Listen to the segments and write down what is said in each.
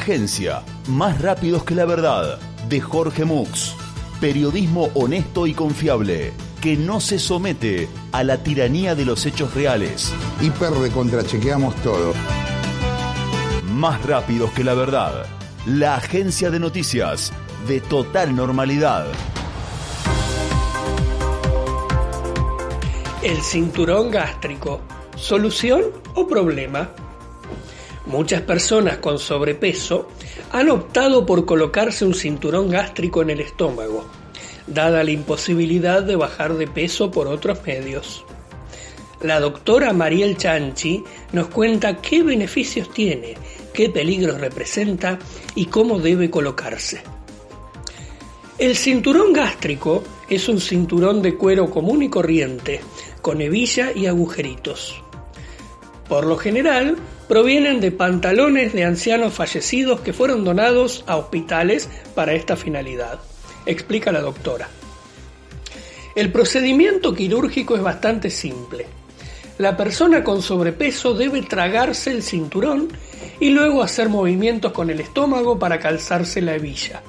Agencia, más rápidos que la verdad, de Jorge Mux. Periodismo honesto y confiable, que no se somete a la tiranía de los hechos reales. Hiper de contrachequeamos todo. Más rápidos que la verdad. La agencia de noticias de total normalidad. El cinturón gástrico, ¿solución o problema? Muchas personas con sobrepeso han optado por colocarse un cinturón gástrico en el estómago, dada la imposibilidad de bajar de peso por otros medios. La doctora Mariel Chanchi nos cuenta qué beneficios tiene, qué peligros representa y cómo debe colocarse. El cinturón gástrico es un cinturón de cuero común y corriente, con hebilla y agujeritos. Por lo general, provienen de pantalones de ancianos fallecidos que fueron donados a hospitales para esta finalidad, explica la doctora. El procedimiento quirúrgico es bastante simple. La persona con sobrepeso debe tragarse el cinturón y luego hacer movimientos con el estómago para calzarse la hebilla.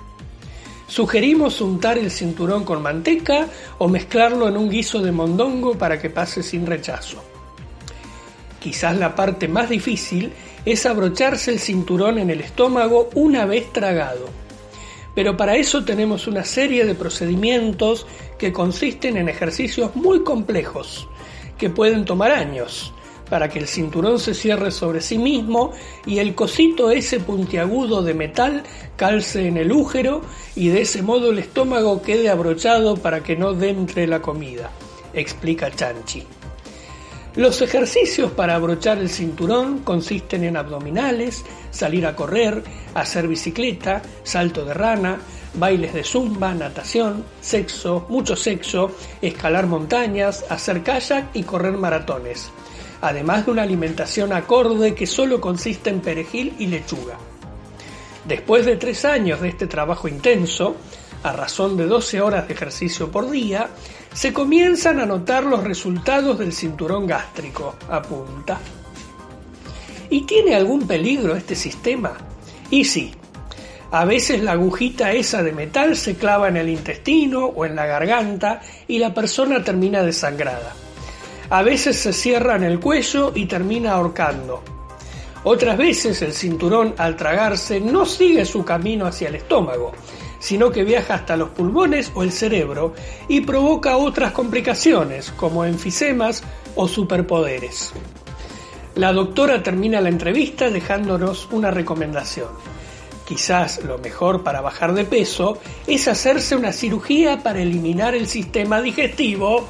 Sugerimos untar el cinturón con manteca o mezclarlo en un guiso de mondongo para que pase sin rechazo. Quizás la parte más difícil es abrocharse el cinturón en el estómago una vez tragado. Pero para eso tenemos una serie de procedimientos que consisten en ejercicios muy complejos, que pueden tomar años, para que el cinturón se cierre sobre sí mismo y el cosito ese puntiagudo de metal calce en el úgero y de ese modo el estómago quede abrochado para que no entre la comida, explica Chanchi. Los ejercicios para abrochar el cinturón consisten en abdominales, salir a correr, hacer bicicleta, salto de rana, bailes de zumba, natación, sexo, mucho sexo, escalar montañas, hacer kayak y correr maratones, además de una alimentación acorde que solo consiste en perejil y lechuga. Después de tres años de este trabajo intenso, a razón de 12 horas de ejercicio por día, se comienzan a notar los resultados del cinturón gástrico, apunta. ¿Y tiene algún peligro este sistema? Y sí, a veces la agujita esa de metal se clava en el intestino o en la garganta y la persona termina desangrada. A veces se cierra en el cuello y termina ahorcando. Otras veces el cinturón al tragarse no sigue su camino hacia el estómago, sino que viaja hasta los pulmones o el cerebro y provoca otras complicaciones como enfisemas o superpoderes. La doctora termina la entrevista dejándonos una recomendación. Quizás lo mejor para bajar de peso es hacerse una cirugía para eliminar el sistema digestivo.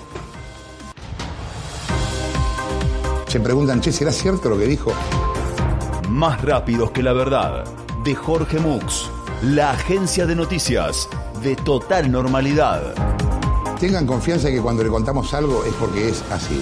Se preguntan, che, ¿será cierto lo que dijo? Más rápidos que la verdad, de Jorge Mux la agencia de noticias de total normalidad. Tengan confianza que cuando le contamos algo es porque es así.